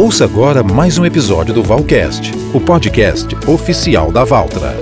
Ouça agora mais um episódio do Valcast, o podcast oficial da Valtra.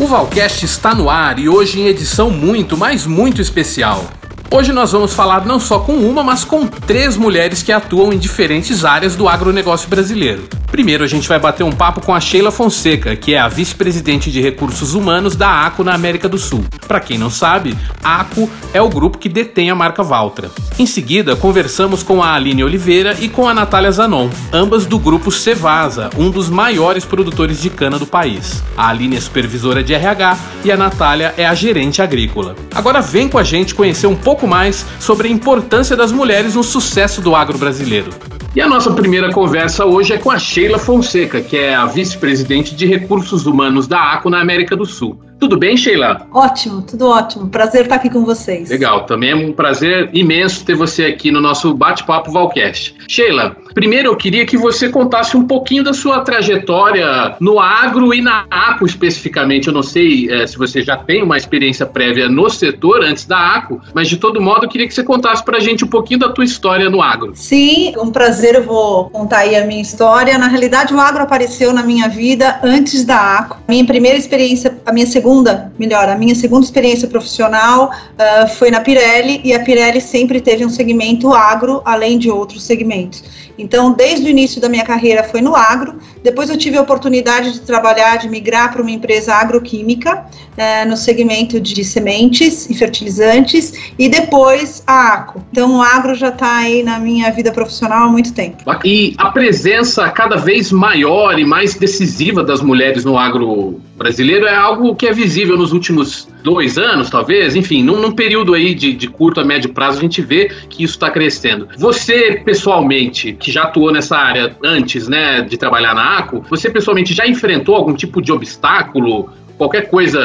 O Valcast está no ar e hoje em edição muito, mas muito especial. Hoje nós vamos falar não só com uma, mas com três mulheres que atuam em diferentes áreas do agronegócio brasileiro. Primeiro, a gente vai bater um papo com a Sheila Fonseca, que é a vice-presidente de recursos humanos da ACO na América do Sul. Para quem não sabe, ACO é o grupo que detém a marca Valtra. Em seguida, conversamos com a Aline Oliveira e com a Natália Zanon, ambas do grupo Cevasa, um dos maiores produtores de cana do país. A Aline é supervisora de RH e a Natália é a gerente agrícola. Agora vem com a gente conhecer um pouco mais sobre a importância das mulheres no sucesso do agro brasileiro. E a nossa primeira conversa hoje é com a Sheila Fonseca, que é a vice-presidente de recursos humanos da ACO na América do Sul. Tudo bem, Sheila? Ótimo, tudo ótimo. Prazer estar aqui com vocês. Legal, também é um prazer imenso ter você aqui no nosso bate-papo Valcast. Sheila, primeiro eu queria que você contasse um pouquinho da sua trajetória no agro e na ACO especificamente. Eu não sei é, se você já tem uma experiência prévia no setor antes da ACO, mas de todo modo eu queria que você contasse para a gente um pouquinho da tua história no agro. Sim, um prazer, eu vou contar aí a minha história. Na realidade, o agro apareceu na minha vida antes da ACO. Minha primeira experiência, a minha segunda segunda, melhor, a minha segunda experiência profissional uh, foi na Pirelli e a Pirelli sempre teve um segmento agro, além de outros segmentos. Então, desde o início da minha carreira foi no agro, depois eu tive a oportunidade de trabalhar, de migrar para uma empresa agroquímica, uh, no segmento de sementes e fertilizantes, e depois a ACO. Então, o agro já está aí na minha vida profissional há muito tempo. E a presença cada vez maior e mais decisiva das mulheres no agro brasileiro é algo que é visível nos últimos dois anos, talvez, enfim, num, num período aí de, de, curto a médio prazo, a gente vê que isso está crescendo. Você, pessoalmente, que já atuou nessa área antes, né, de trabalhar na ACO, você pessoalmente já enfrentou algum tipo de obstáculo, qualquer coisa,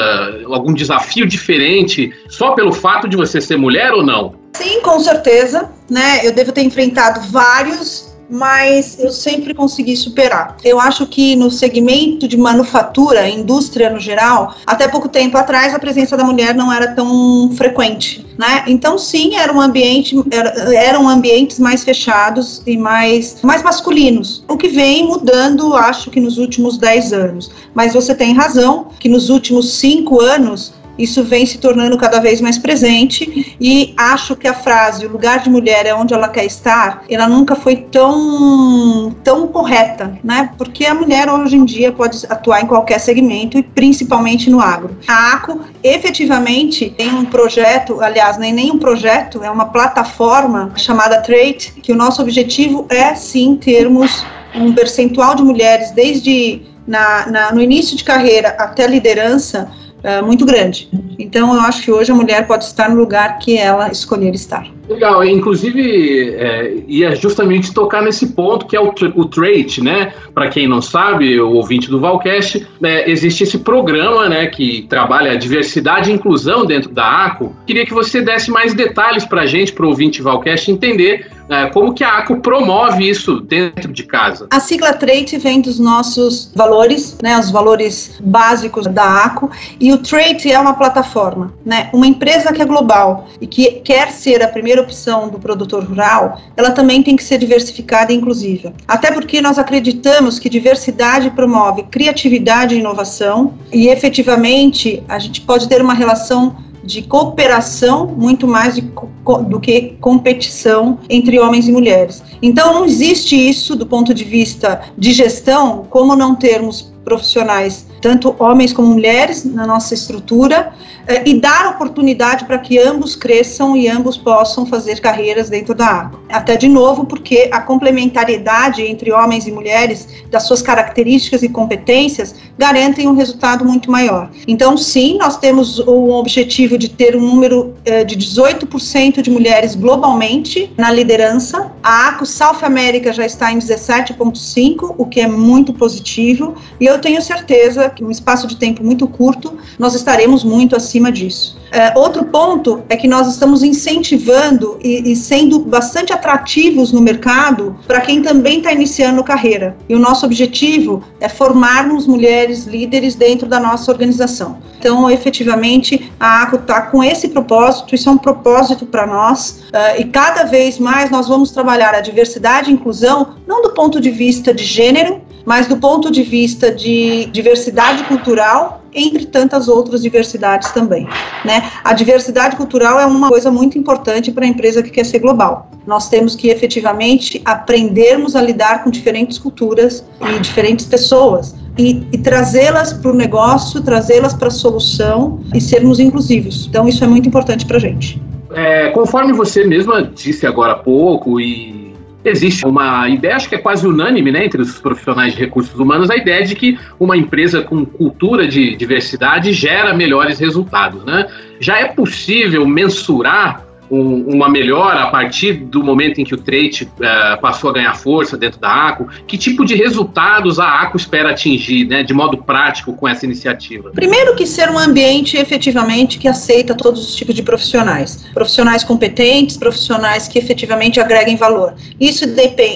algum desafio diferente, só pelo fato de você ser mulher ou não? Sim, com certeza, né, eu devo ter enfrentado vários mas eu sempre consegui superar. Eu acho que no segmento de manufatura, indústria no geral, até pouco tempo atrás a presença da mulher não era tão frequente, né? Então sim, era um ambiente, era, eram ambientes mais fechados e mais, mais masculinos. O que vem mudando, acho que nos últimos 10 anos. Mas você tem razão que nos últimos cinco anos isso vem se tornando cada vez mais presente e acho que a frase o lugar de mulher é onde ela quer estar, ela nunca foi tão tão correta, né? Porque a mulher hoje em dia pode atuar em qualquer segmento e principalmente no agro. A ACO efetivamente tem um projeto, aliás, nem nem um projeto, é uma plataforma chamada Trait, que o nosso objetivo é sim termos um percentual de mulheres desde na, na, no início de carreira até liderança uh, muito grande. Então, eu acho que hoje a mulher pode estar no lugar que ela escolher estar. Legal, inclusive é, ia justamente tocar nesse ponto que é o, o trait, né? Para quem não sabe, o ouvinte do Valcast, é, existe esse programa, né, que trabalha a diversidade e inclusão dentro da ACO. Queria que você desse mais detalhes para a gente, para o ouvinte Valcast entender é, como que a ACO promove isso dentro de casa. A sigla trait vem dos nossos valores, né, os valores básicos da ACO, e o trait é uma plataforma, né, uma empresa que é global e que quer ser a primeira primeira opção do produtor rural, ela também tem que ser diversificada e inclusiva. Até porque nós acreditamos que diversidade promove criatividade e inovação e efetivamente a gente pode ter uma relação de cooperação muito mais de, do que competição entre homens e mulheres. Então não existe isso do ponto de vista de gestão, como não termos profissionais, tanto homens como mulheres, na nossa estrutura, eh, e dar oportunidade para que ambos cresçam e ambos possam fazer carreiras dentro da água. Até de novo, porque a complementariedade entre homens e mulheres, das suas características e competências, garantem um resultado muito maior. Então, sim, nós temos o objetivo de ter um número eh, de 18% de mulheres globalmente na liderança. A ACO South America já está em 17,5%, o que é muito positivo, e eu tenho certeza num espaço de tempo muito curto, nós estaremos muito acima disso. É, outro ponto é que nós estamos incentivando e, e sendo bastante atrativos no mercado para quem também está iniciando carreira. E o nosso objetivo é formarmos mulheres líderes dentro da nossa organização. Então, efetivamente, a ACO está com esse propósito, isso é um propósito para nós, uh, e cada vez mais nós vamos trabalhar a diversidade e inclusão, não do ponto de vista de gênero, mas do ponto de vista de diversidade cultural, entre tantas outras diversidades também. Né? A diversidade cultural é uma coisa muito importante para a empresa que quer ser global. Nós temos que efetivamente aprendermos a lidar com diferentes culturas e diferentes pessoas e, e trazê-las para o negócio, trazê-las para a solução e sermos inclusivos. Então, isso é muito importante para a gente. É, conforme você mesma disse agora há pouco, e existe uma ideia, acho que é quase unânime né, entre os profissionais de recursos humanos, a ideia de que uma empresa com cultura de diversidade gera melhores resultados. Né? Já é possível mensurar um, uma melhora a partir do momento em que o trait uh, passou a ganhar força dentro da ACO? Que tipo de resultados a ACO espera atingir, né, de modo prático, com essa iniciativa? Primeiro que ser um ambiente efetivamente que aceita todos os tipos de profissionais. Profissionais competentes, profissionais que efetivamente agreguem valor. Isso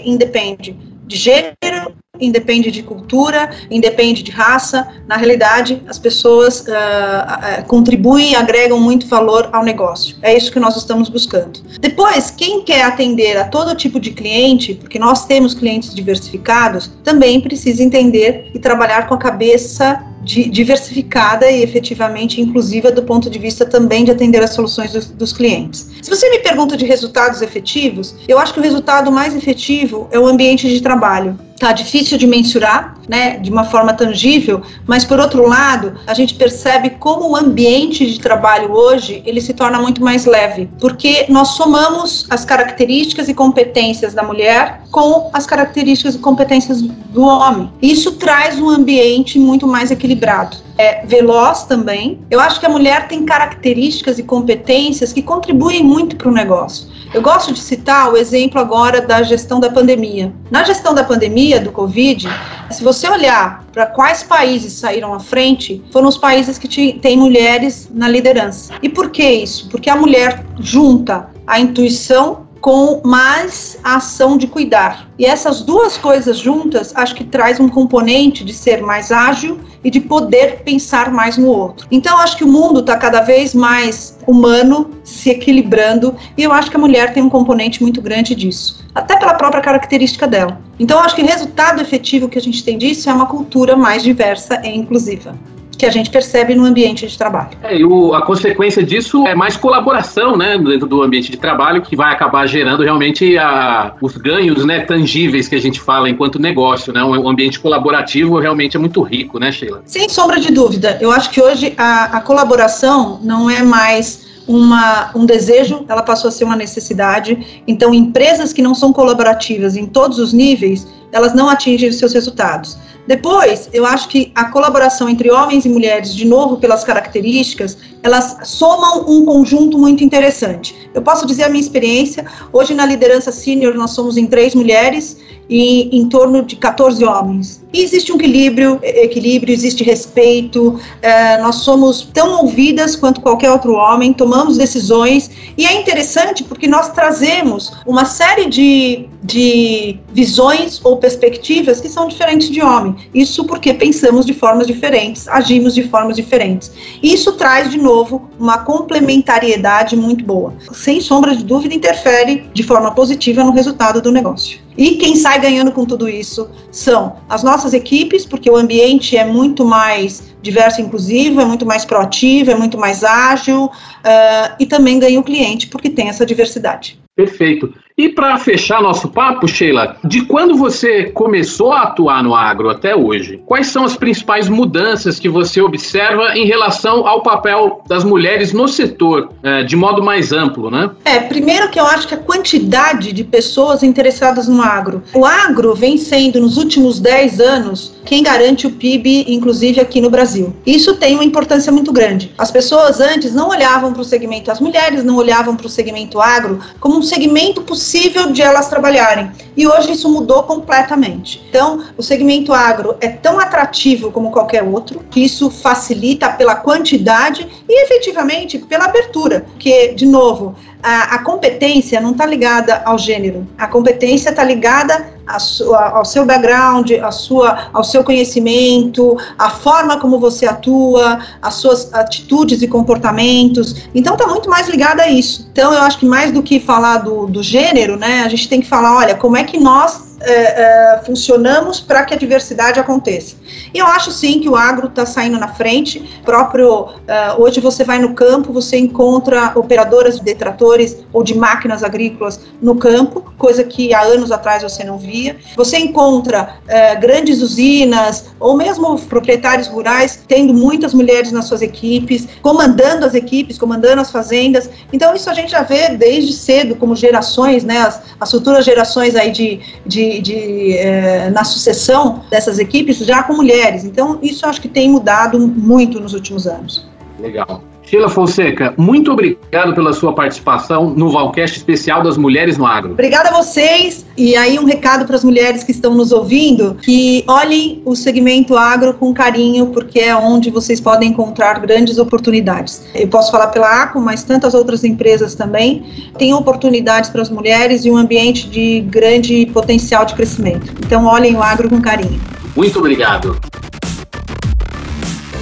independe de gênero, independe de cultura, independe de raça. Na realidade, as pessoas uh, contribuem e agregam muito valor ao negócio. É isso que nós estamos buscando. Depois, quem quer atender a todo tipo de cliente, porque nós temos clientes diversificados, também precisa entender e trabalhar com a cabeça diversificada e efetivamente inclusiva do ponto de vista também de atender as soluções dos, dos, clientes. Se você me pergunta de resultados efetivos, eu acho que o resultado mais efetivo é o ambiente de trabalho tá difícil de mensurar, né, de uma forma tangível, mas por outro lado, a gente percebe como o ambiente de trabalho hoje, ele se torna muito mais leve, porque nós somamos as características e competências da mulher com as características e competências do homem. Isso traz um ambiente muito mais equilibrado é, veloz também. Eu acho que a mulher tem características e competências que contribuem muito para o negócio. Eu gosto de citar o exemplo agora da gestão da pandemia. Na gestão da pandemia do Covid, se você olhar para quais países saíram à frente, foram os países que têm mulheres na liderança. E por que isso? Porque a mulher junta a intuição com mais a ação de cuidar. E essas duas coisas juntas, acho que traz um componente de ser mais ágil e de poder pensar mais no outro. Então, acho que o mundo está cada vez mais humano, se equilibrando, e eu acho que a mulher tem um componente muito grande disso, até pela própria característica dela. Então, acho que o resultado efetivo que a gente tem disso é uma cultura mais diversa e inclusiva que a gente percebe no ambiente de trabalho. É, e o, a consequência disso é mais colaboração, né, dentro do ambiente de trabalho, que vai acabar gerando realmente a, os ganhos, né, tangíveis que a gente fala enquanto negócio, né, um, ambiente colaborativo realmente é muito rico, né, Sheila? Sem sombra de dúvida. Eu acho que hoje a, a colaboração não é mais uma, um desejo, ela passou a ser uma necessidade. Então, empresas que não são colaborativas em todos os níveis, elas não atingem os seus resultados. Depois, eu acho que a colaboração entre homens e mulheres, de novo pelas características, elas somam um conjunto muito interessante. Eu posso dizer a minha experiência, hoje na liderança sênior nós somos em três mulheres e em torno de 14 homens. E existe um equilíbrio, equilíbrio existe respeito, é, nós somos tão ouvidas quanto qualquer outro homem, tomamos decisões, e é interessante porque nós trazemos uma série de, de visões ou perspectivas que são diferentes de homem. Isso porque pensamos de formas diferentes, agimos de formas diferentes. Isso traz, de novo, uma complementariedade muito boa. Sem sombra de dúvida, interfere de forma positiva no resultado do negócio. E quem sai ganhando com tudo isso são as nossas equipes, porque o ambiente é muito mais diverso e inclusivo, é muito mais proativo, é muito mais ágil, uh, e também ganha o cliente, porque tem essa diversidade. Perfeito. E para fechar nosso papo, Sheila, de quando você começou a atuar no agro até hoje, quais são as principais mudanças que você observa em relação ao papel das mulheres no setor, é, de modo mais amplo, né? É, primeiro que eu acho que a quantidade de pessoas interessadas no agro. O agro vem sendo, nos últimos 10 anos, quem garante o PIB, inclusive aqui no Brasil. Isso tem uma importância muito grande. As pessoas antes não olhavam para o segmento, as mulheres não olhavam para o segmento agro como um segmento possível possível de elas trabalharem. E hoje isso mudou completamente. Então, o segmento agro é tão atrativo como qualquer outro, que isso facilita pela quantidade e efetivamente pela abertura. Porque, de novo, a, a competência não está ligada ao gênero, a competência está ligada sua, ao seu background, a sua, ao seu conhecimento, a forma como você atua, as suas atitudes e comportamentos. Então está muito mais ligada a isso. Então eu acho que mais do que falar do, do gênero, né, a gente tem que falar, olha, como é que nós é, é, funcionamos para que a diversidade aconteça. E eu acho sim que o agro está saindo na frente. Próprio é, hoje você vai no campo, você encontra operadoras de detratores ou de máquinas agrícolas no campo, coisa que há anos atrás você não via. Você encontra grandes usinas ou mesmo proprietários rurais tendo muitas mulheres nas suas equipes, comandando as equipes, comandando as fazendas. Então isso a gente já vê desde cedo, como gerações, né, as, as futuras gerações aí de, de de, é, na sucessão dessas equipes já com mulheres. Então, isso acho que tem mudado muito nos últimos anos. Legal. Sheila Fonseca, muito obrigado pela sua participação no Valcast especial das Mulheres no Agro. Obrigada a vocês. E aí um recado para as mulheres que estão nos ouvindo, que olhem o segmento agro com carinho, porque é onde vocês podem encontrar grandes oportunidades. Eu posso falar pela ACO, mas tantas outras empresas também têm oportunidades para as mulheres e um ambiente de grande potencial de crescimento. Então olhem o agro com carinho. Muito obrigado.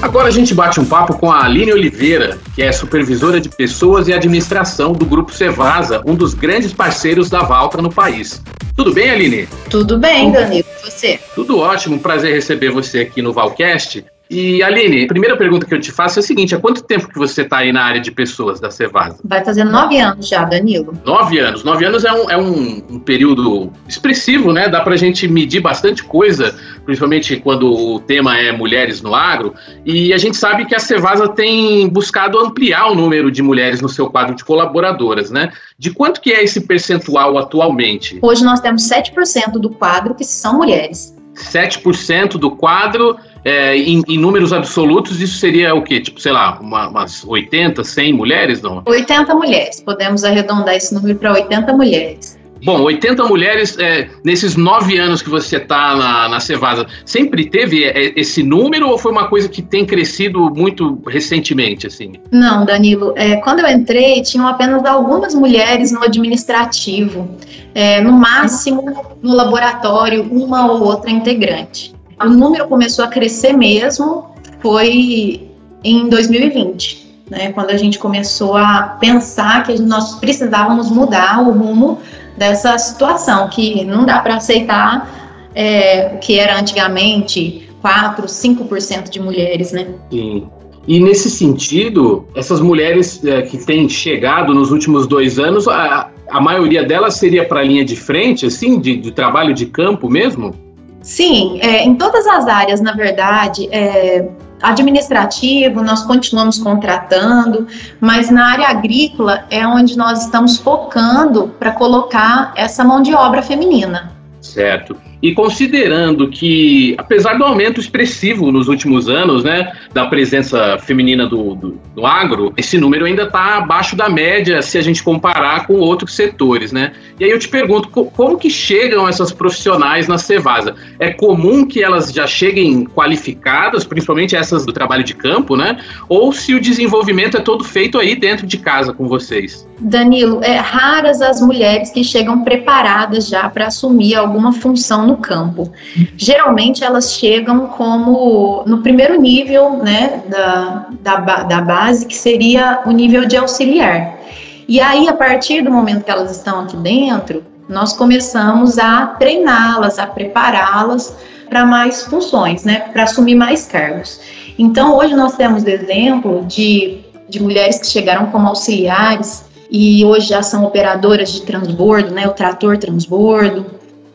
Agora a gente bate um papo com a Aline Oliveira, que é supervisora de pessoas e administração do Grupo Cevasa, um dos grandes parceiros da Valtra no país. Tudo bem, Aline? Tudo bem, Danilo. Você? Tudo ótimo, prazer receber você aqui no Valcast. E Aline, a primeira pergunta que eu te faço é a seguinte: há quanto tempo que você está aí na área de pessoas da Cevasa? Vai fazer nove anos já, Danilo. Nove anos. Nove anos é um, é um, um período expressivo, né? Dá para a gente medir bastante coisa, principalmente quando o tema é mulheres no agro. E a gente sabe que a Cevasa tem buscado ampliar o número de mulheres no seu quadro de colaboradoras, né? De quanto que é esse percentual atualmente? Hoje nós temos 7% do quadro que são mulheres. 7% do quadro é, em, em, números absolutos, isso seria o quê? Tipo, sei lá, uma, umas 80, 100 mulheres, não? 80 mulheres. Podemos arredondar esse número para 80 mulheres. Bom, 80 mulheres é, nesses nove anos que você está na, na Cevasa, sempre teve é, esse número ou foi uma coisa que tem crescido muito recentemente, assim? Não, Danilo. É, quando eu entrei, tinham apenas algumas mulheres no administrativo. É, no máximo, no laboratório, uma ou outra integrante o número começou a crescer mesmo foi em 2020, né, quando a gente começou a pensar que nós precisávamos mudar o rumo dessa situação, que não dá para aceitar é, o que era antigamente 4, 5% de mulheres, né? Sim. E nesse sentido, essas mulheres é, que têm chegado nos últimos dois anos, a, a maioria delas seria para a linha de frente, assim, de, de trabalho de campo mesmo? Sim, é, em todas as áreas, na verdade, é, administrativo, nós continuamos contratando, mas na área agrícola é onde nós estamos focando para colocar essa mão de obra feminina. Certo. E considerando que, apesar do aumento expressivo nos últimos anos, né, da presença feminina do, do, do agro, esse número ainda está abaixo da média se a gente comparar com outros setores, né? E aí eu te pergunto, como que chegam essas profissionais na Cevasa? É comum que elas já cheguem qualificadas, principalmente essas do trabalho de campo, né? Ou se o desenvolvimento é todo feito aí dentro de casa com vocês? Danilo, é raras as mulheres que chegam preparadas já para assumir alguma função no campo. Geralmente elas chegam como no primeiro nível né, da, da, da base, que seria o nível de auxiliar. E aí, a partir do momento que elas estão aqui dentro, nós começamos a treiná-las, a prepará-las para mais funções, né, para assumir mais cargos. Então, hoje nós temos exemplo de, de mulheres que chegaram como auxiliares e hoje já são operadoras de transbordo, né, o trator transbordo,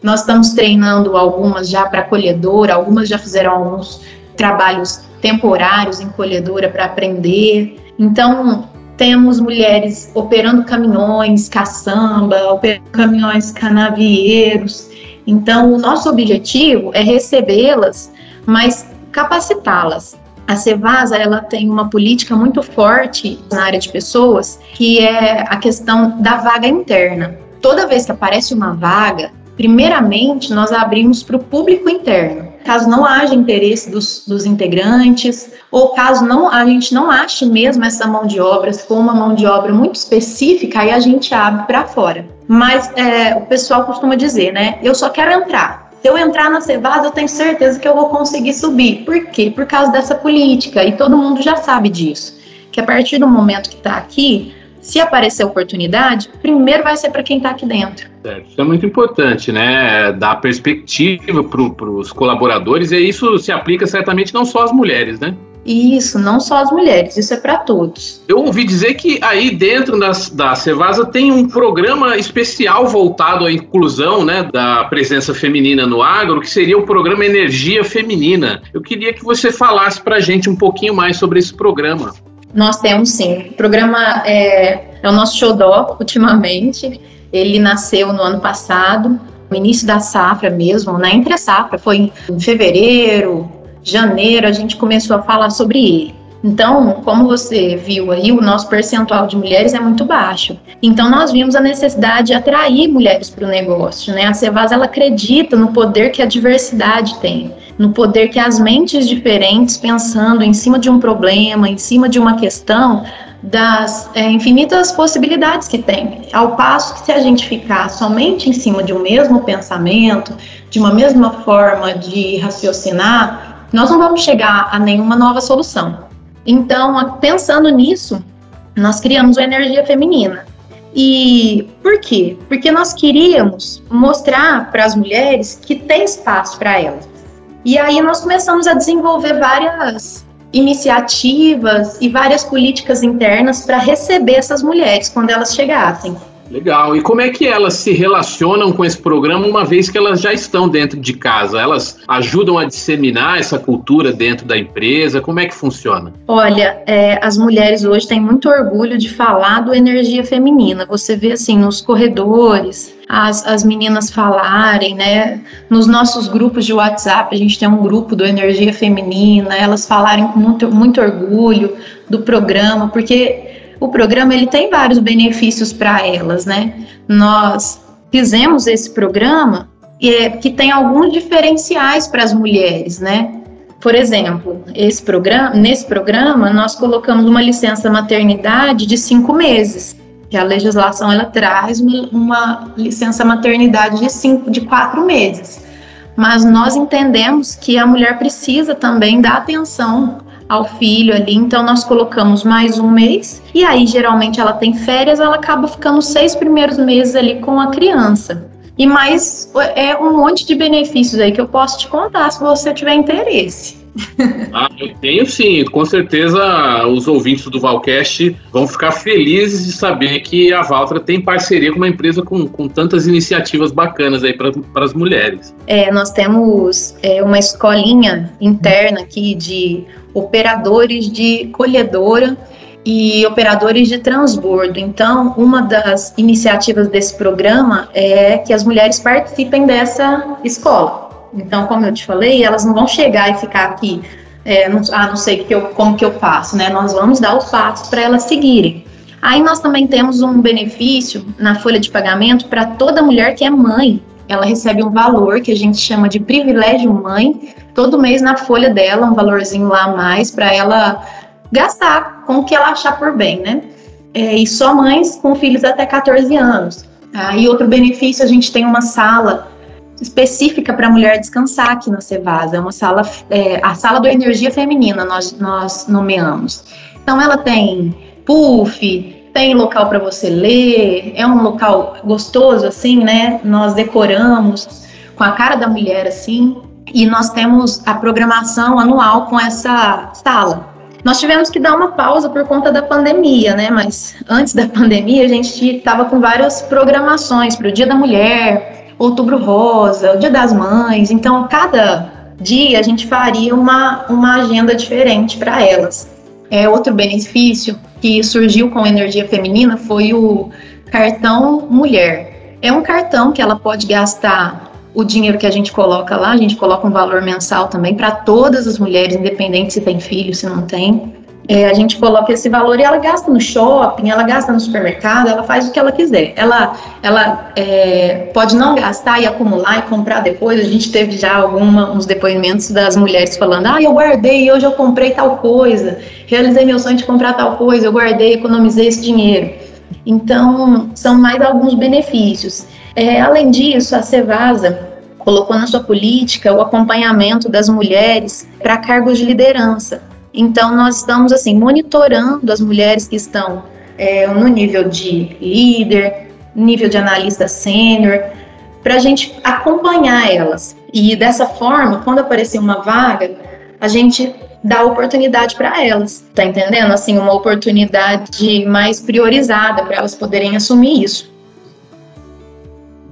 nós estamos treinando algumas já para colhedora, algumas já fizeram alguns trabalhos temporários em colhedora para aprender. Então, temos mulheres operando caminhões, caçamba, operando caminhões canavieiros. Então, o nosso objetivo é recebê-las, mas capacitá-las. A Cevasa ela tem uma política muito forte na área de pessoas, que é a questão da vaga interna. toda vez que aparece uma vaga, primeiramente nós abrimos para o público interno. Caso não haja interesse dos, dos, integrantes, ou caso não, a gente não ache mesmo essa mão de obra, se for uma mão de obra muito específica, aí a gente abre para fora. Mas é, o pessoal costuma dizer, né? Eu só quero entrar. Se eu entrar na Cevasa, eu tenho certeza que eu vou conseguir subir. Por quê? Por causa dessa política. E todo mundo já sabe disso. Que a partir do momento que está aqui, se aparecer oportunidade, primeiro vai ser para quem está aqui dentro. É, isso é muito importante, né? Dar perspectiva para os colaboradores, e isso se aplica certamente não só às mulheres, né? Isso, não só as mulheres, isso é para todos. Eu ouvi dizer que aí dentro das, da Cevasa tem um programa especial voltado à inclusão né, da presença feminina no agro, que seria o programa Energia Feminina. Eu queria que você falasse para a gente um pouquinho mais sobre esse programa. Nós temos sim. O programa é, é o nosso xodó ultimamente. Ele nasceu no ano passado, no início da safra mesmo, né? Entre a safra, foi em fevereiro, janeiro, a gente começou a falar sobre ele. Então, como você viu aí, o nosso percentual de mulheres é muito baixo. Então, nós vimos a necessidade de atrair mulheres para o negócio, né? A Cevaz, ela acredita no poder que a diversidade tem no poder que as mentes diferentes, pensando em cima de um problema, em cima de uma questão, das é, infinitas possibilidades que tem. Ao passo que se a gente ficar somente em cima de um mesmo pensamento, de uma mesma forma de raciocinar, nós não vamos chegar a nenhuma nova solução. Então, pensando nisso, nós criamos a energia feminina. E por quê? Porque nós queríamos mostrar para as mulheres que tem espaço para elas e aí nós começamos a desenvolver várias iniciativas e várias políticas internas para receber essas mulheres quando elas chegassem. Legal. E como é que elas se relacionam com esse programa uma vez que elas já estão dentro de casa? Elas ajudam a disseminar essa cultura dentro da empresa? Como é que funciona? Olha, é, as mulheres hoje têm muito orgulho de falar do energia feminina. Você vê assim nos corredores, as, as meninas falarem, né? Nos nossos grupos de WhatsApp, a gente tem um grupo do Energia Feminina, elas falarem com muito, muito orgulho do programa, porque o programa ele tem vários benefícios para elas, né? Nós fizemos esse programa é, que tem alguns diferenciais para as mulheres, né? Por exemplo, esse programa, nesse programa nós colocamos uma licença maternidade de cinco meses. Que a legislação ela traz uma, uma licença maternidade de cinco, de quatro meses. Mas nós entendemos que a mulher precisa também dar atenção ao filho ali. Então nós colocamos mais um mês e aí geralmente ela tem férias, ela acaba ficando seis primeiros meses ali com a criança. E mais é um monte de benefícios aí que eu posso te contar se você tiver interesse. Ah, eu tenho sim. Com certeza os ouvintes do Valcast vão ficar felizes de saber que a Valtra tem parceria com uma empresa com, com tantas iniciativas bacanas aí para as mulheres. É, nós temos é, uma escolinha interna aqui de operadores de colhedora e operadores de transbordo. Então, uma das iniciativas desse programa é que as mulheres participem dessa escola. Então, como eu te falei, elas não vão chegar e ficar aqui, é, não, ah, não sei que eu, como que eu faço, né? Nós vamos dar os passos para elas seguirem. Aí nós também temos um benefício na folha de pagamento para toda mulher que é mãe. Ela recebe um valor que a gente chama de privilégio mãe, todo mês na folha dela, um valorzinho lá a mais para ela gastar com o que ela achar por bem, né? É, e só mães com filhos até 14 anos. Ah, e outro benefício, a gente tem uma sala específica para a mulher descansar aqui na Cevasa. É uma sala, é, a sala do energia feminina nós, nós nomeamos. Então ela tem puff, tem local para você ler, é um local gostoso assim, né? Nós decoramos com a cara da mulher assim, e nós temos a programação anual com essa sala. Nós tivemos que dar uma pausa por conta da pandemia, né? Mas antes da pandemia a gente estava com várias programações para o Dia da Mulher, Outubro Rosa, o Dia das Mães. Então, cada dia a gente faria uma, uma agenda diferente para elas. É, outro benefício que surgiu com energia feminina foi o cartão mulher. É um cartão que ela pode gastar o dinheiro que a gente coloca lá, a gente coloca um valor mensal também para todas as mulheres, independente se tem filho, se não tem. É, a gente coloca esse valor e ela gasta no shopping, ela gasta no supermercado, ela faz o que ela quiser. Ela, ela é, pode não gastar e acumular e comprar depois. A gente teve já alguns depoimentos das mulheres falando: ah, eu guardei, hoje eu comprei tal coisa, realizei meu sonho de comprar tal coisa, eu guardei, economizei esse dinheiro. Então, são mais alguns benefícios. É, além disso, a Cevasa colocou na sua política o acompanhamento das mulheres para cargos de liderança. Então, nós estamos assim monitorando as mulheres que estão é, no nível de líder, nível de analista sênior, para a gente acompanhar elas. E dessa forma, quando aparecer uma vaga, a gente dá oportunidade para elas, tá entendendo? Assim, uma oportunidade mais priorizada para elas poderem assumir isso.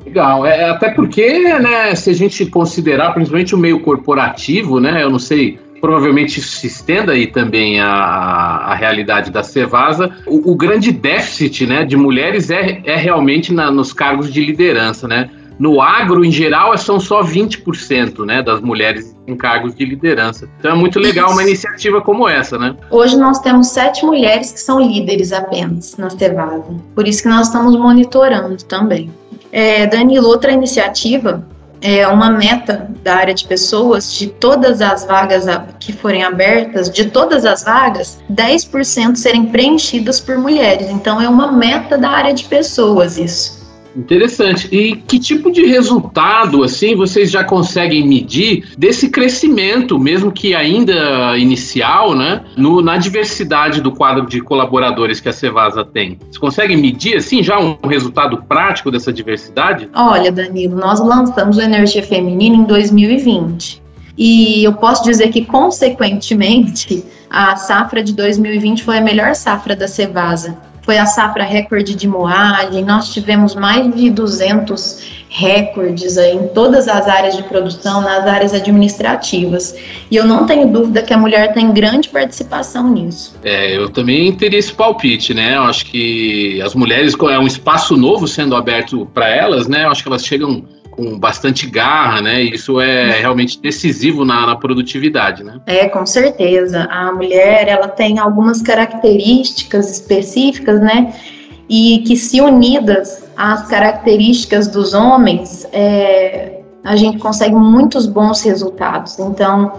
Legal, é, até porque, né, se a gente considerar principalmente o meio corporativo, né, eu não sei provavelmente isso se estenda aí também à, à realidade da Cevasa. O, o, grande déficit né, de mulheres é, é realmente na, nos cargos de liderança, né? No agro, em geral, são só 20% né, das mulheres em cargos de liderança. Então é muito legal uma iniciativa como essa, né? Hoje nós temos sete mulheres que são líderes apenas na Cevasa. Por isso que nós estamos monitorando também. É, Danilo, outra iniciativa é, uma meta da área de pessoas, de todas as vagas que forem abertas, de todas as vagas, 10% serem preenchidas por mulheres. Então, é uma meta da área de pessoas isso. Interessante. E que tipo de resultado, assim, vocês já conseguem medir desse crescimento, mesmo que ainda inicial, né, no, na diversidade do quadro de colaboradores que a Cevasa tem? Vocês conseguem medir, assim, já um resultado prático dessa diversidade? Olha, Danilo, nós lançamos o Energia Feminina em 2020. E eu posso dizer que, consequentemente, a safra de 2020 foi a melhor safra da Cevasa foi a safra recorde de moagem, nós tivemos mais de 200 recordes aí em todas as áreas de produção, nas áreas administrativas. E eu não tenho dúvida que a mulher tem grande participação nisso. É, eu também teria esse palpite, né? Eu acho que as mulheres é um espaço novo sendo aberto para elas, né? Eu acho que elas chegam com bastante garra, né? Isso é realmente decisivo na, na, produtividade, né? É, com certeza. A mulher, ela tem algumas características específicas, né? E que se unidas às características dos homens, é, a gente consegue muitos bons resultados. Então,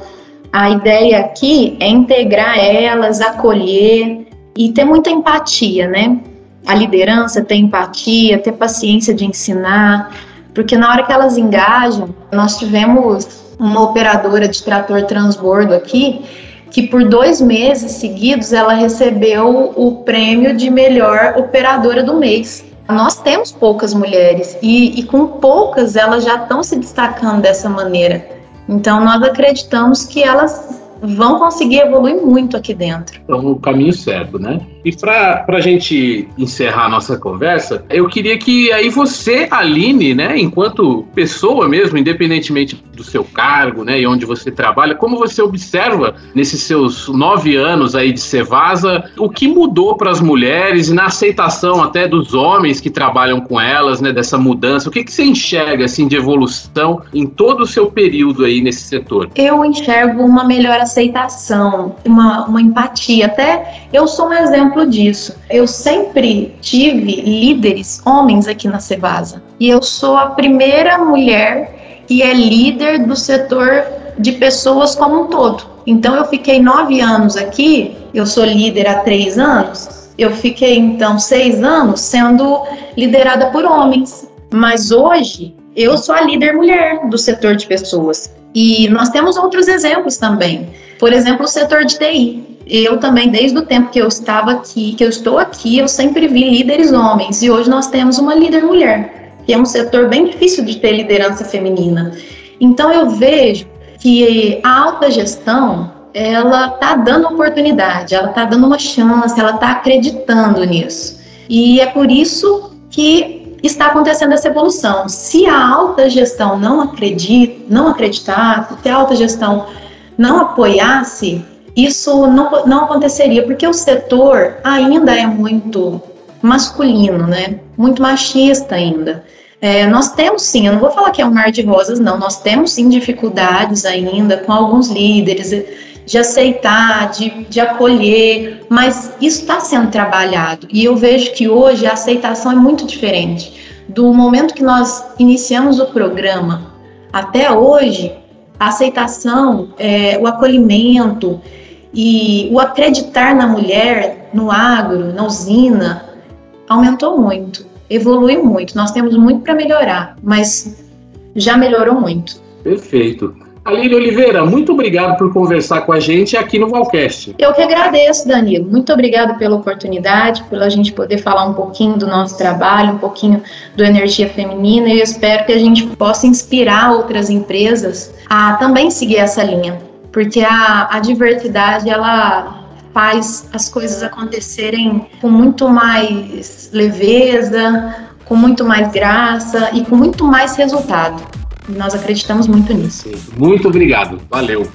a ideia aqui é integrar elas, acolher e ter muita empatia, né? A liderança ter empatia, ter paciência de ensinar, porque na hora que elas engajam, nós tivemos uma operadora de trator transbordo aqui que por dois meses seguidos ela recebeu o prêmio de melhor operadora do mês. Nós temos poucas mulheres e, e com poucas elas já estão se destacando dessa maneira. Então nós acreditamos que elas vão conseguir evoluir muito aqui dentro. Então, o caminho certo, né? E para a gente encerrar a nossa conversa, eu queria que aí você, Aline, né, enquanto pessoa mesmo, independentemente do seu cargo, né, e onde você trabalha, como você observa nesses seus nove anos aí de Cevasa, o que mudou para as mulheres e na aceitação até dos homens que trabalham com elas, né, dessa mudança? O que, que você enxerga assim de evolução em todo o seu período aí nesse setor? Eu enxergo uma melhor aceitação, uma, uma empatia. Até eu sou um exemplo exemplo disso. Eu sempre tive líderes homens aqui na Cevasa e eu sou a primeira mulher que é líder do setor de pessoas como um todo. Então eu fiquei nove anos aqui, eu sou líder há três anos. Eu fiquei então seis anos sendo liderada por homens, mas hoje eu sou a líder mulher do setor de pessoas. E nós temos outros exemplos também. Por exemplo, o setor de TI eu também, desde o tempo que eu estava aqui, que eu estou aqui, eu sempre vi líderes homens. E hoje nós temos uma líder mulher, que é um setor bem difícil de ter liderança feminina. Então eu vejo que a alta gestão, ela está dando oportunidade, ela está dando uma chance, ela está acreditando nisso. E é por isso que está acontecendo essa evolução. Se a alta gestão não acredita, não acreditar, se a alta gestão não apoiasse, isso não, não aconteceria, porque o setor ainda é muito masculino, né? Muito machista ainda. É, nós temos sim, eu não vou falar que é um mar de rosas, não, nós temos sim dificuldades ainda com alguns líderes de aceitar, de, de acolher, mas isso está sendo trabalhado. E eu vejo que hoje a aceitação é muito diferente. Do momento que nós iniciamos o programa até hoje, a aceitação, é, o acolhimento e o acreditar na mulher, no agro, na usina, aumentou muito, evoluiu muito. Nós temos muito para melhorar, mas já melhorou muito. Perfeito. Aline Oliveira, muito obrigado por conversar com a gente aqui no Valcast. Eu que agradeço, Danilo. Muito obrigado pela oportunidade, pela gente poder falar um pouquinho do nosso trabalho, um pouquinho do Energia Feminina. E eu espero que a gente possa inspirar outras empresas a também seguir essa linha, porque a, a diversidade ela faz as coisas acontecerem com muito mais leveza, com muito mais graça e com muito mais resultado. Nós acreditamos muito nisso. Muito obrigado. Valeu.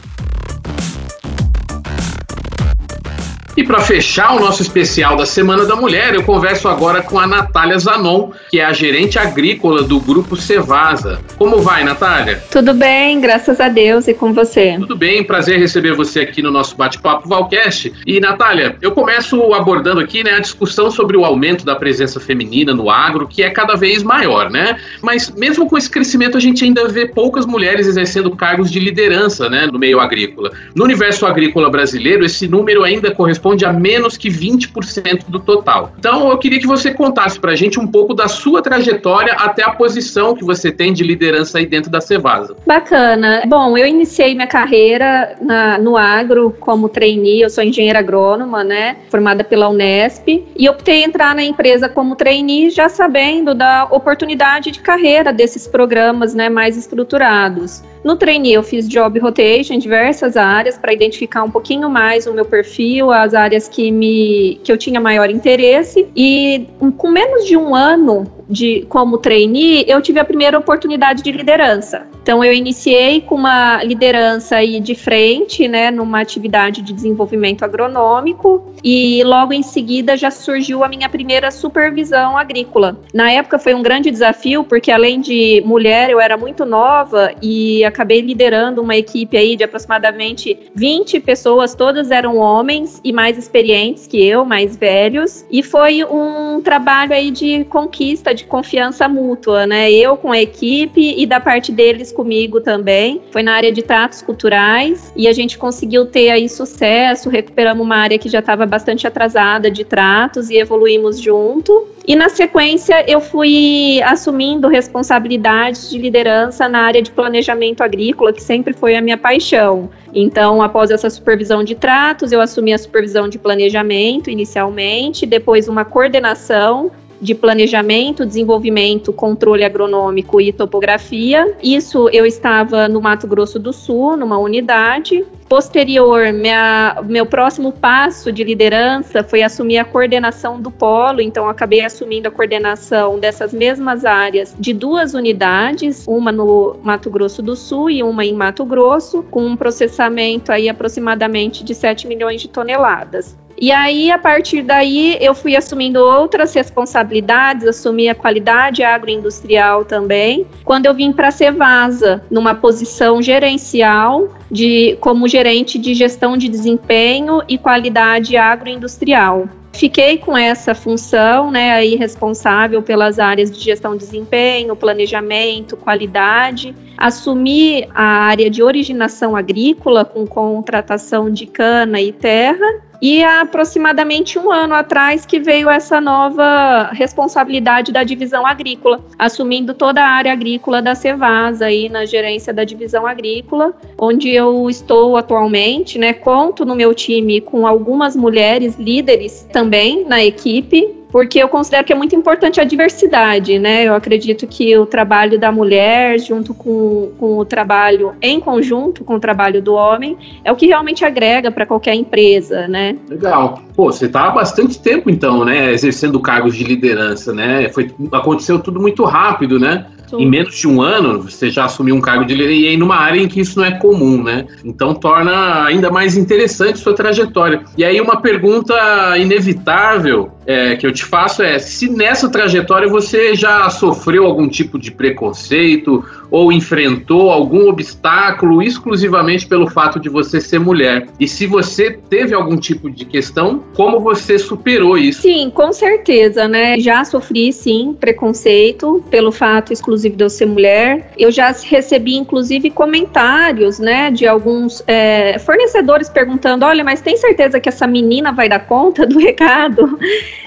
E para fechar o nosso especial da Semana da Mulher, eu converso agora com a Natália Zanon, que é a gerente agrícola do Grupo Cevasa. Como vai, Natália? Tudo bem, graças a Deus e com você. Tudo bem, prazer receber você aqui no nosso bate-papo Valcast. E, Natália, eu começo abordando aqui né, a discussão sobre o aumento da presença feminina no agro, que é cada vez maior, né? Mas mesmo com esse crescimento, a gente ainda vê poucas mulheres exercendo cargos de liderança né, no meio agrícola. No universo agrícola brasileiro, esse número ainda corresponde corresponde a menos que 20% do total. Então, eu queria que você contasse para a gente um pouco da sua trajetória até a posição que você tem de liderança aí dentro da Cevasa. Bacana. Bom, eu iniciei minha carreira na, no agro como trainee, eu sou engenheira agrônoma, né, formada pela Unesp, e optei entrar na empresa como trainee já sabendo da oportunidade de carreira desses programas, né, mais estruturados. No trainee eu fiz job rotation em diversas áreas para identificar um pouquinho mais o meu perfil, as áreas que me que eu tinha maior interesse. E com menos de um ano de como trainee, eu tive a primeira oportunidade de liderança. Então eu iniciei com uma liderança aí de frente, né, numa atividade de desenvolvimento agronômico e logo em seguida já surgiu a minha primeira supervisão agrícola. Na época foi um grande desafio porque além de mulher, eu era muito nova e acabei liderando uma equipe aí de aproximadamente 20 pessoas, todas eram homens e mais experientes que eu, mais velhos, e foi um trabalho aí de conquista de confiança mútua, né? Eu com a equipe e da parte deles comigo também. Foi na área de tratos culturais e a gente conseguiu ter aí sucesso, recuperamos uma área que já estava bastante atrasada de tratos e evoluímos junto. E na sequência eu fui assumindo responsabilidades de liderança na área de planejamento agrícola, que sempre foi a minha paixão. Então, após essa supervisão de tratos, eu assumi a supervisão de planejamento inicialmente, depois uma coordenação de planejamento, desenvolvimento, controle agronômico e topografia. Isso eu estava no Mato Grosso do Sul, numa unidade. Posterior, minha, meu próximo passo de liderança foi assumir a coordenação do polo, então acabei assumindo a coordenação dessas mesmas áreas de duas unidades, uma no Mato Grosso do Sul e uma em Mato Grosso, com um processamento aí aproximadamente de 7 milhões de toneladas. E aí, a partir daí, eu fui assumindo outras responsabilidades, assumi a qualidade agroindustrial também. Quando eu vim para a Cevasa, numa posição gerencial, de, como gerente de gestão de desempenho e qualidade agroindustrial. Fiquei com essa função, né, aí responsável pelas áreas de gestão de desempenho, planejamento, qualidade. Assumi a área de originação agrícola com contratação de cana e terra e há aproximadamente um ano atrás que veio essa nova responsabilidade da divisão agrícola, assumindo toda a área agrícola da Cevasa aí na gerência da divisão agrícola, onde eu estou atualmente, né? Conto no meu time com algumas mulheres líderes também na equipe, porque eu considero que é muito importante a diversidade, né? Eu acredito que o trabalho da mulher, junto com, com o trabalho em conjunto com o trabalho do homem, é o que realmente agrega para qualquer empresa, né? Legal. Pô, você está há bastante tempo, então, né, exercendo cargos de liderança, né? Foi, aconteceu tudo muito rápido, né? Em menos de um ano, você já assumiu um cargo de liderança e aí numa área em que isso não é comum, né? Então torna ainda mais interessante sua trajetória. E aí uma pergunta inevitável é, que eu te faço é se nessa trajetória você já sofreu algum tipo de preconceito ou enfrentou algum obstáculo exclusivamente pelo fato de você ser mulher? E se você teve algum tipo de questão, como você superou isso? Sim, com certeza, né? Já sofri, sim, preconceito pelo fato exclusivo de eu ser mulher. Eu já recebi, inclusive, comentários, né, de alguns é, fornecedores perguntando: olha, mas tem certeza que essa menina vai dar conta do recado?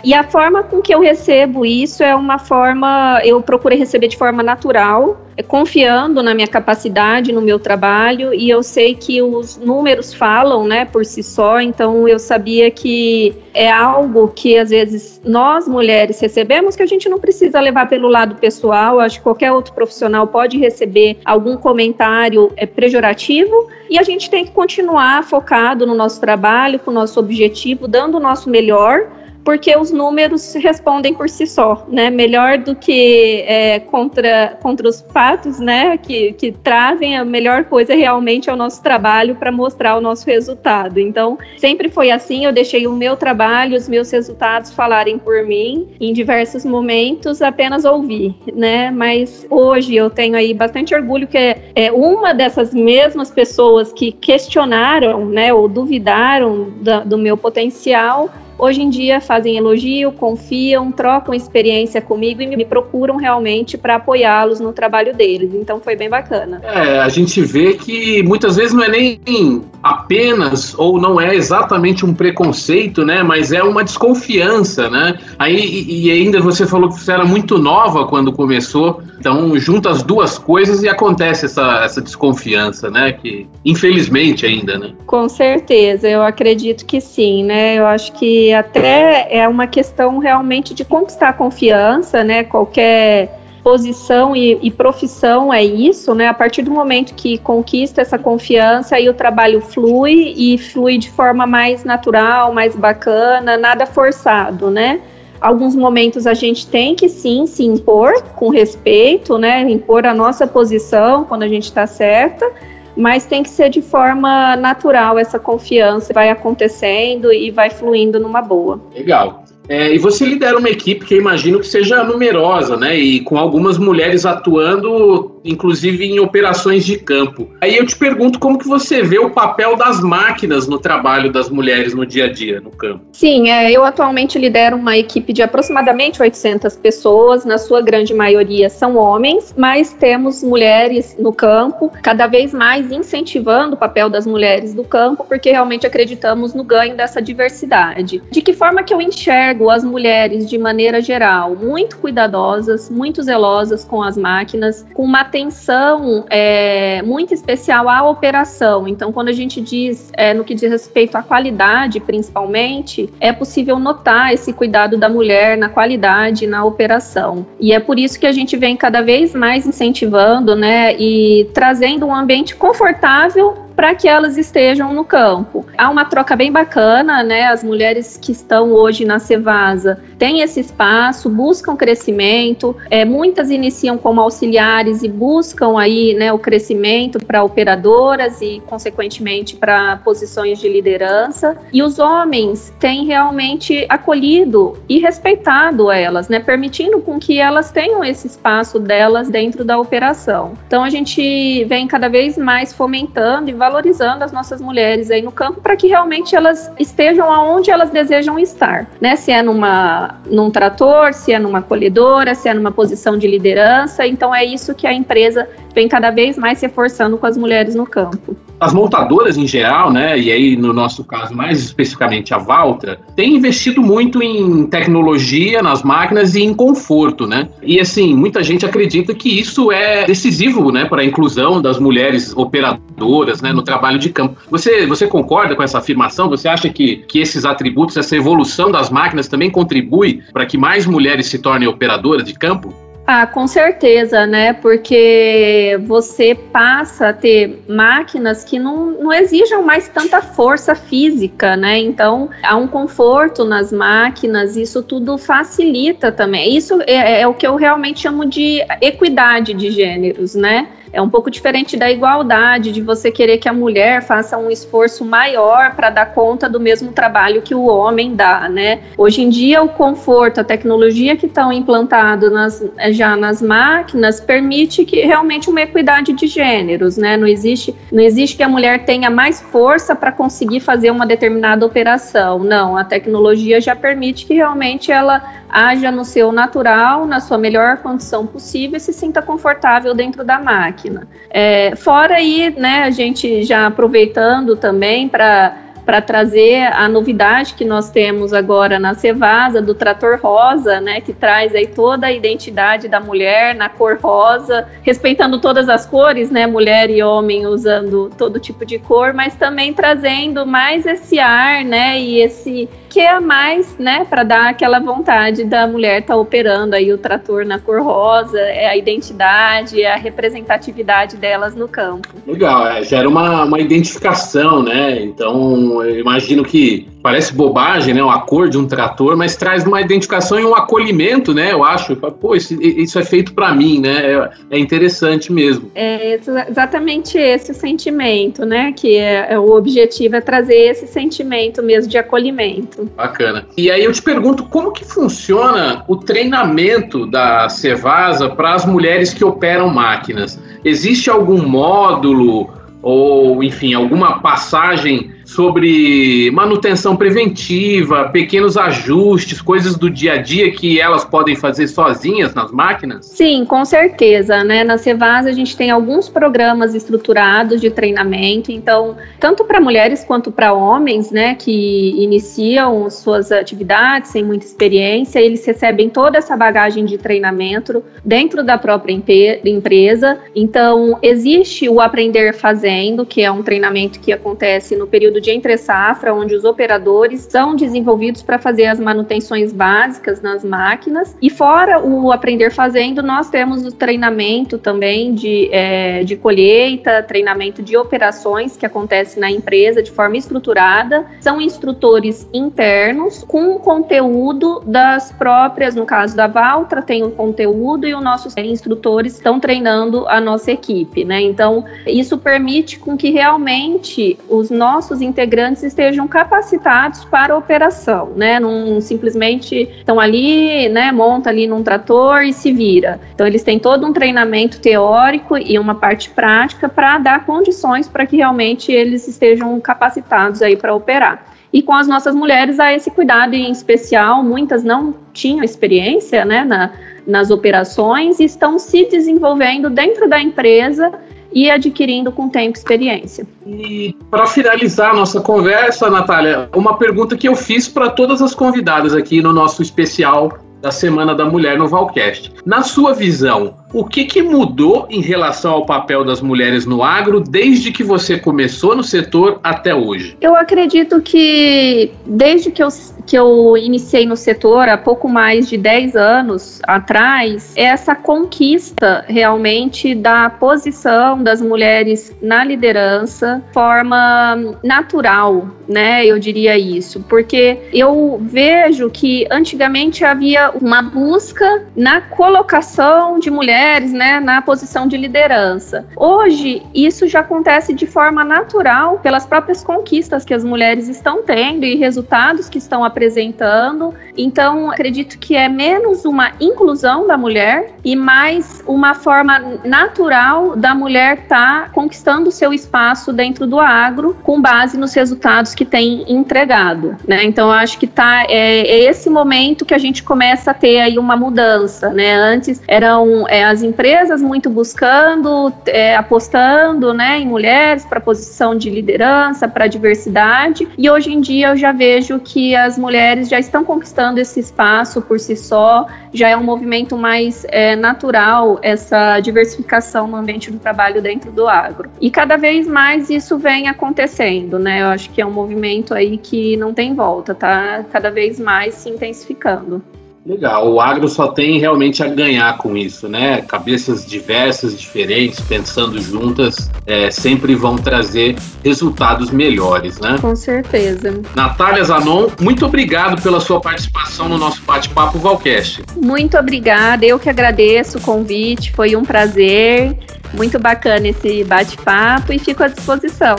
E a forma com que eu recebo isso é uma forma, eu procurei receber de forma natural, confiando na minha capacidade, no meu trabalho, e eu sei que os números falam, né, por si só, então eu sabia que é algo que às vezes nós mulheres recebemos que a gente não precisa levar pelo lado pessoal, acho que qualquer outro profissional pode receber algum comentário é, pejorativo, e a gente tem que continuar focado no nosso trabalho, com o nosso objetivo, dando o nosso melhor, porque os números respondem por si só, né? Melhor do que é, contra, contra os fatos, né? Que, que trazem a melhor coisa realmente é o nosso trabalho para mostrar o nosso resultado. Então, sempre foi assim, eu deixei o meu trabalho, os meus resultados falarem por mim. Em diversos momentos, apenas ouvi, né? Mas hoje eu tenho aí bastante orgulho que é, é uma dessas mesmas pessoas que questionaram, né? Ou duvidaram da, do meu potencial hoje em dia fazem elogio, confiam, trocam experiência comigo e me procuram realmente para apoiá-los no trabalho deles. Então foi bem bacana. É, a gente vê que muitas vezes não é nem apenas ou não é exatamente um preconceito, né? Mas é uma desconfiança, né? Aí e ainda você falou que você era muito nova quando começou, então junta as duas coisas e acontece essa, essa desconfiança, né? Que infelizmente ainda, né? Com certeza, eu acredito que sim, né? Eu acho que até é uma questão realmente de conquistar a confiança, né? Qualquer posição e, e, profissão é isso, né? A partir do momento que conquista essa confiança, aí o trabalho flui e flui de forma mais natural, mais bacana, nada forçado, né? Alguns momentos a gente tem que sim se impor com respeito, né? Impor a nossa posição quando a gente está certa, mas tem que ser de forma natural essa confiança, vai acontecendo e vai fluindo numa boa. Legal. É, e você lidera uma equipe que eu imagino que seja numerosa, né? E com algumas mulheres atuando, inclusive em operações de campo. Aí eu te pergunto como que você vê o papel das máquinas no trabalho das mulheres no dia a dia, no campo. Sim, é, eu atualmente lidero uma equipe de aproximadamente 800 pessoas, na sua grande maioria são homens, mas temos mulheres no campo, cada vez mais incentivando o papel das mulheres do campo, porque realmente acreditamos no ganho dessa diversidade. De que forma que eu enxergo as mulheres de maneira geral muito cuidadosas, muito zelosas com as máquinas, com uma atenção é, muito especial à operação. Então, quando a gente diz é, no que diz respeito à qualidade, principalmente, é possível notar esse cuidado da mulher na qualidade, na operação. E é por isso que a gente vem cada vez mais incentivando, né, e trazendo um ambiente confortável para que elas estejam no campo. Há uma troca bem bacana, né? As mulheres que estão hoje na Cevasa têm esse espaço, buscam crescimento, é, muitas iniciam como auxiliares e buscam aí né, o crescimento para operadoras e, consequentemente, para posições de liderança. E os homens têm realmente acolhido e respeitado elas, né? Permitindo com que elas tenham esse espaço delas dentro da operação. Então a gente vem cada vez mais fomentando e valorizando as nossas mulheres aí no campo para que realmente elas estejam aonde elas desejam estar, né? Se é numa num trator, se é numa colhedora, se é numa posição de liderança, então é isso que a empresa vem cada vez mais se reforçando com as mulheres no campo. As montadoras em geral, né, e aí no nosso caso mais especificamente a Valtra, tem investido muito em tecnologia nas máquinas e em conforto, né? E assim, muita gente acredita que isso é decisivo, né, para a inclusão das mulheres operadoras, né, no trabalho de campo. Você, você concorda com essa afirmação? Você acha que, que esses atributos, essa evolução das máquinas também contribui para que mais mulheres se tornem operadoras de campo? Ah, com certeza, né? Porque você passa a ter máquinas que não, não exijam mais tanta força física, né? Então, há um conforto nas máquinas, isso tudo facilita também. Isso é, é o que eu realmente chamo de equidade de gêneros, né? É um pouco diferente da igualdade, de você querer que a mulher faça um esforço maior para dar conta do mesmo trabalho que o homem dá, né? Hoje em dia, o conforto, a tecnologia que estão implantado nas, já nas máquinas permite que realmente uma equidade de gêneros, né? Não existe, não existe que a mulher tenha mais força para conseguir fazer uma determinada operação. Não, a tecnologia já permite que realmente ela haja no seu natural, na sua melhor condição possível e se sinta confortável dentro da máquina. É, fora aí, né, a gente já aproveitando também para para trazer a novidade que nós temos agora na Cevasa do trator rosa, né, que traz aí toda a identidade da mulher na cor rosa, respeitando todas as cores, né, mulher e homem usando todo tipo de cor, mas também trazendo mais esse ar, né, e esse que é mais, né, para dar aquela vontade da mulher estar tá operando aí o trator na cor rosa, é a identidade, é a representatividade delas no campo. Legal, é, gera uma, uma identificação, né? Então, eu imagino que parece bobagem, né? A cor de um trator, mas traz uma identificação e um acolhimento, né? Eu acho. Pô, isso, isso é feito para mim, né? É, é, interessante mesmo. É exatamente esse sentimento, né? Que é, é, o objetivo é trazer esse sentimento mesmo de acolhimento. Bacana. E aí eu te pergunto como que funciona o treinamento da Cevasa para as mulheres que operam máquinas? Existe algum módulo ou, enfim, alguma passagem sobre manutenção preventiva, pequenos ajustes, coisas do dia a dia que elas podem fazer sozinhas nas máquinas? Sim, com certeza, né? Na Cevasa a gente tem alguns programas estruturados de treinamento, então, tanto para mulheres quanto para homens, né, que iniciam suas atividades sem muita experiência, eles recebem toda essa bagagem de treinamento dentro da própria empresa. Então, existe o aprender fazendo, que é um treinamento que acontece no período de entre safra, onde os operadores são desenvolvidos para fazer as manutenções básicas nas máquinas. E fora o aprender fazendo, nós temos o treinamento também de, é, de colheita, treinamento de operações que acontece na empresa de forma estruturada. São instrutores internos com conteúdo das próprias, no caso da Valtra, tem o um conteúdo e os nossos instrutores estão treinando a nossa equipe, né? Então, isso permite com que realmente os nossos integrantes estejam capacitados para a operação, né? Não simplesmente estão ali, né? Monta ali num trator e se vira. Então eles têm todo um treinamento teórico e uma parte prática para dar condições para que realmente eles estejam capacitados aí para operar. E com as nossas mulheres há esse cuidado em especial, muitas não tinham experiência, né, na, nas operações e estão se desenvolvendo dentro da empresa e adquirindo com tempo experiência. E para finalizar a nossa conversa, Natália, uma pergunta que eu fiz para todas as convidadas aqui no nosso especial da Semana da Mulher no Valcast. Na sua visão, o que, que mudou em relação ao papel das mulheres no agro desde que você começou no setor até hoje? Eu acredito que desde que eu, que eu iniciei no setor, há pouco mais de 10 anos atrás, essa conquista realmente da posição das mulheres na liderança, forma natural, né? Eu diria isso, porque eu vejo que antigamente havia uma busca na colocação de mulheres né, na posição de liderança. Hoje, isso já acontece de forma natural pelas próprias conquistas que as mulheres estão tendo e resultados que estão apresentando. Então, acredito que é menos uma inclusão da mulher e mais uma forma natural da mulher estar tá conquistando seu espaço dentro do agro com base nos resultados que tem entregado. Né? Então, acho que tá, é, é, esse momento que a gente começa a ter aí uma mudança. Né? Antes eram é, as empresas muito buscando, é, apostando né, em mulheres para posição de liderança, para diversidade. E hoje em dia eu já vejo que as mulheres já estão conquistando esse espaço por si só, já é um movimento mais é, natural essa diversificação no ambiente do trabalho dentro do agro. E cada vez mais isso vem acontecendo, né? Eu acho que é um movimento aí que não tem volta, tá? Cada vez mais se intensificando. Legal, o agro só tem realmente a ganhar com isso, né? Cabeças diversas, diferentes, pensando juntas, é, sempre vão trazer resultados melhores, né? Com certeza. Natália Zanon, muito obrigado pela sua participação no nosso bate-papo Valcast. Muito obrigada, eu que agradeço o convite, foi um prazer. Muito bacana esse bate-papo e fico à disposição.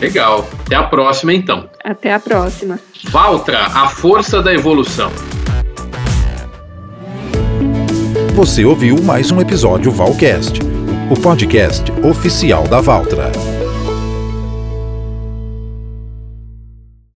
Legal. Até a próxima, então. Até a próxima. Valtra, a força da evolução. Você ouviu mais um episódio Valcast, o podcast oficial da Valtra.